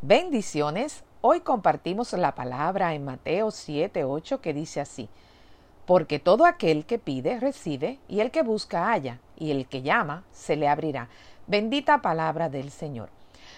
Bendiciones. Hoy compartimos la palabra en Mateo 7, 8 que dice así. Porque todo aquel que pide, recibe, y el que busca, halla, y el que llama, se le abrirá. Bendita palabra del Señor.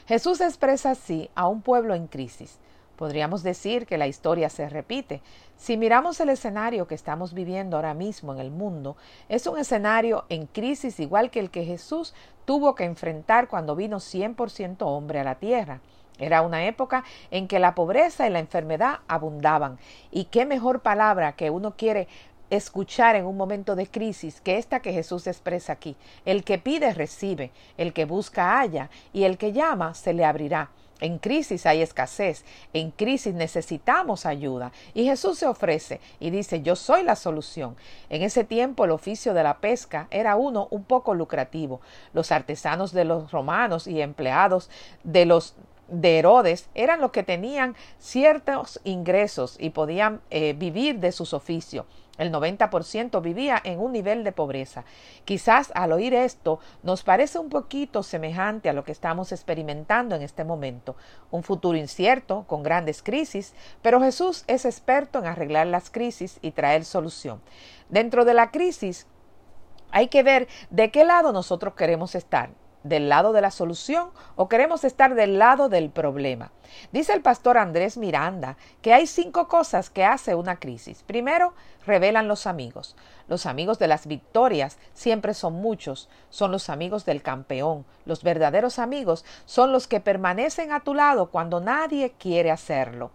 Jesús expresa así a un pueblo en crisis. Podríamos decir que la historia se repite. Si miramos el escenario que estamos viviendo ahora mismo en el mundo, es un escenario en crisis igual que el que Jesús tuvo que enfrentar cuando vino 100% hombre a la tierra. Era una época en que la pobreza y la enfermedad abundaban. Y qué mejor palabra que uno quiere escuchar en un momento de crisis que esta que Jesús expresa aquí. El que pide recibe, el que busca halla y el que llama se le abrirá. En crisis hay escasez, en crisis necesitamos ayuda y Jesús se ofrece y dice yo soy la solución. En ese tiempo el oficio de la pesca era uno un poco lucrativo. Los artesanos de los romanos y empleados de los de Herodes eran los que tenían ciertos ingresos y podían eh, vivir de sus oficios. El 90% vivía en un nivel de pobreza. Quizás al oír esto nos parece un poquito semejante a lo que estamos experimentando en este momento. Un futuro incierto, con grandes crisis, pero Jesús es experto en arreglar las crisis y traer solución. Dentro de la crisis hay que ver de qué lado nosotros queremos estar del lado de la solución o queremos estar del lado del problema. Dice el pastor Andrés Miranda que hay cinco cosas que hace una crisis. Primero, revelan los amigos. Los amigos de las victorias siempre son muchos, son los amigos del campeón. Los verdaderos amigos son los que permanecen a tu lado cuando nadie quiere hacerlo.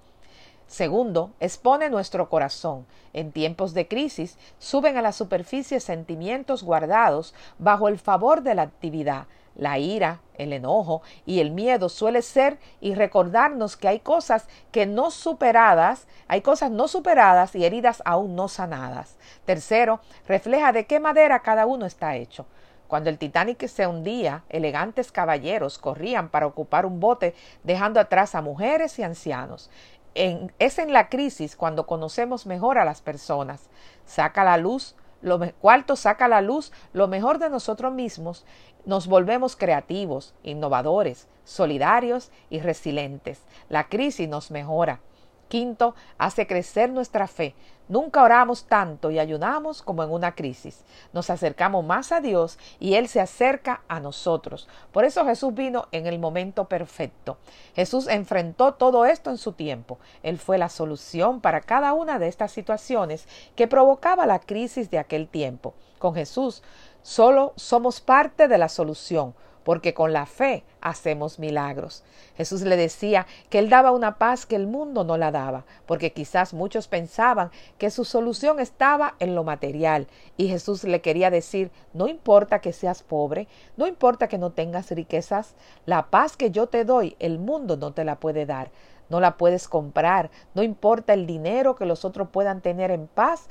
Segundo, expone nuestro corazón. En tiempos de crisis suben a la superficie sentimientos guardados bajo el favor de la actividad. La ira, el enojo y el miedo suele ser y recordarnos que hay cosas que no superadas, hay cosas no superadas y heridas aún no sanadas. Tercero, refleja de qué madera cada uno está hecho. Cuando el Titanic se hundía, elegantes caballeros corrían para ocupar un bote, dejando atrás a mujeres y ancianos es en la crisis cuando conocemos mejor a las personas. Saca la luz, lo cuarto saca la luz lo mejor de nosotros mismos, nos volvemos creativos, innovadores, solidarios y resilientes. La crisis nos mejora. Quinto, hace crecer nuestra fe. Nunca oramos tanto y ayudamos como en una crisis. Nos acercamos más a Dios y Él se acerca a nosotros. Por eso Jesús vino en el momento perfecto. Jesús enfrentó todo esto en su tiempo. Él fue la solución para cada una de estas situaciones que provocaba la crisis de aquel tiempo. Con Jesús solo somos parte de la solución porque con la fe hacemos milagros. Jesús le decía que Él daba una paz que el mundo no la daba, porque quizás muchos pensaban que su solución estaba en lo material, y Jesús le quería decir, no importa que seas pobre, no importa que no tengas riquezas, la paz que yo te doy, el mundo no te la puede dar. No la puedes comprar, no importa el dinero que los otros puedan tener en paz,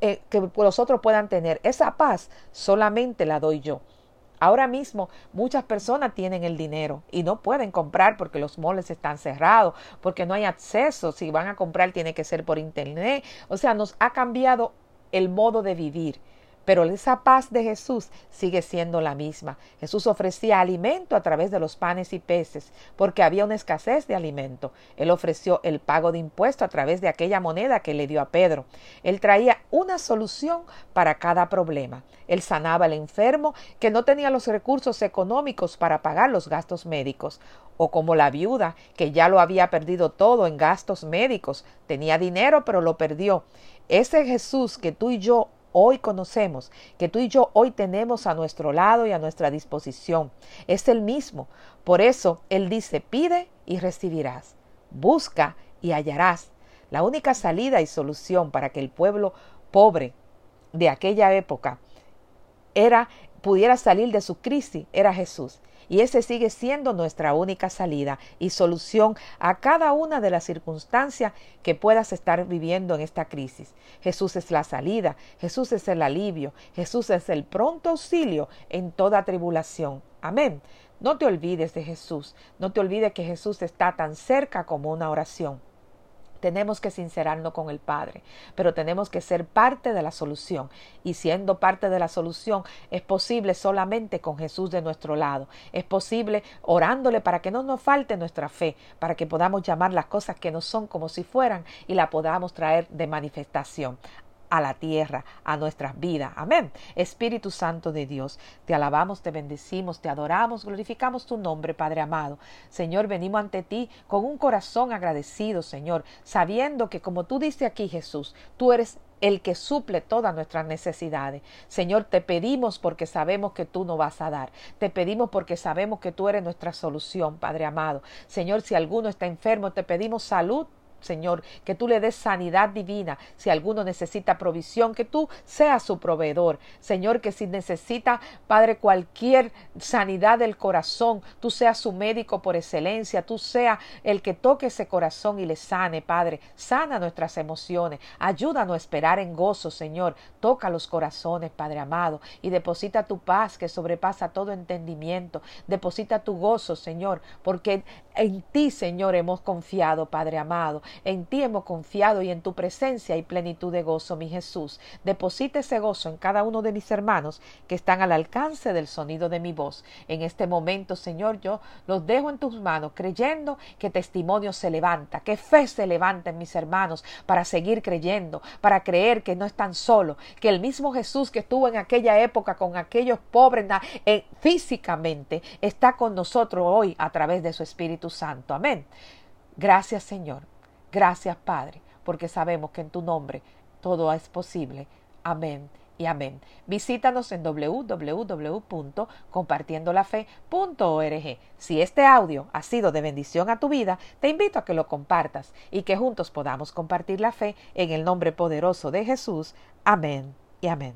eh, que los otros puedan tener. Esa paz solamente la doy yo. Ahora mismo muchas personas tienen el dinero y no pueden comprar porque los moles están cerrados, porque no hay acceso. Si van a comprar tiene que ser por internet. O sea, nos ha cambiado el modo de vivir. Pero esa paz de Jesús sigue siendo la misma. Jesús ofrecía alimento a través de los panes y peces, porque había una escasez de alimento. Él ofreció el pago de impuesto a través de aquella moneda que le dio a Pedro. Él traía una solución para cada problema. Él sanaba al enfermo que no tenía los recursos económicos para pagar los gastos médicos o como la viuda que ya lo había perdido todo en gastos médicos, tenía dinero pero lo perdió. Ese Jesús que tú y yo hoy conocemos, que tú y yo hoy tenemos a nuestro lado y a nuestra disposición. Es el mismo. Por eso Él dice, pide y recibirás, busca y hallarás. La única salida y solución para que el pueblo pobre de aquella época era pudiera salir de su crisis era Jesús. Y ese sigue siendo nuestra única salida y solución a cada una de las circunstancias que puedas estar viviendo en esta crisis. Jesús es la salida, Jesús es el alivio, Jesús es el pronto auxilio en toda tribulación. Amén. No te olvides de Jesús, no te olvides que Jesús está tan cerca como una oración. Tenemos que sincerarnos con el Padre, pero tenemos que ser parte de la solución. Y siendo parte de la solución, es posible solamente con Jesús de nuestro lado. Es posible orándole para que no nos falte nuestra fe, para que podamos llamar las cosas que no son como si fueran y la podamos traer de manifestación a la tierra, a nuestras vidas. Amén. Espíritu Santo de Dios, te alabamos, te bendecimos, te adoramos, glorificamos tu nombre, Padre amado. Señor, venimos ante ti con un corazón agradecido, Señor, sabiendo que como tú dices aquí, Jesús, tú eres el que suple todas nuestras necesidades. Señor, te pedimos porque sabemos que tú no vas a dar. Te pedimos porque sabemos que tú eres nuestra solución, Padre amado. Señor, si alguno está enfermo, te pedimos salud Señor, que tú le des sanidad divina. Si alguno necesita provisión, que tú seas su proveedor. Señor, que si necesita, Padre, cualquier sanidad del corazón, tú seas su médico por excelencia, tú seas el que toque ese corazón y le sane, Padre. Sana nuestras emociones. Ayúdanos a esperar en gozo, Señor. Toca los corazones, Padre amado, y deposita tu paz que sobrepasa todo entendimiento. Deposita tu gozo, Señor, porque en ti, Señor, hemos confiado, Padre amado. En ti hemos confiado y en tu presencia hay plenitud de gozo, mi Jesús. Deposita ese gozo en cada uno de mis hermanos que están al alcance del sonido de mi voz. En este momento, Señor, yo los dejo en tus manos, creyendo que testimonio se levanta, que fe se levanta en mis hermanos para seguir creyendo, para creer que no están solos, que el mismo Jesús que estuvo en aquella época con aquellos pobres eh, físicamente está con nosotros hoy a través de su Espíritu Santo. Amén. Gracias, Señor. Gracias, Padre, porque sabemos que en tu nombre todo es posible. Amén y amén. Visítanos en www.compartiendolafe.org. Si este audio ha sido de bendición a tu vida, te invito a que lo compartas y que juntos podamos compartir la fe en el nombre poderoso de Jesús. Amén y amén.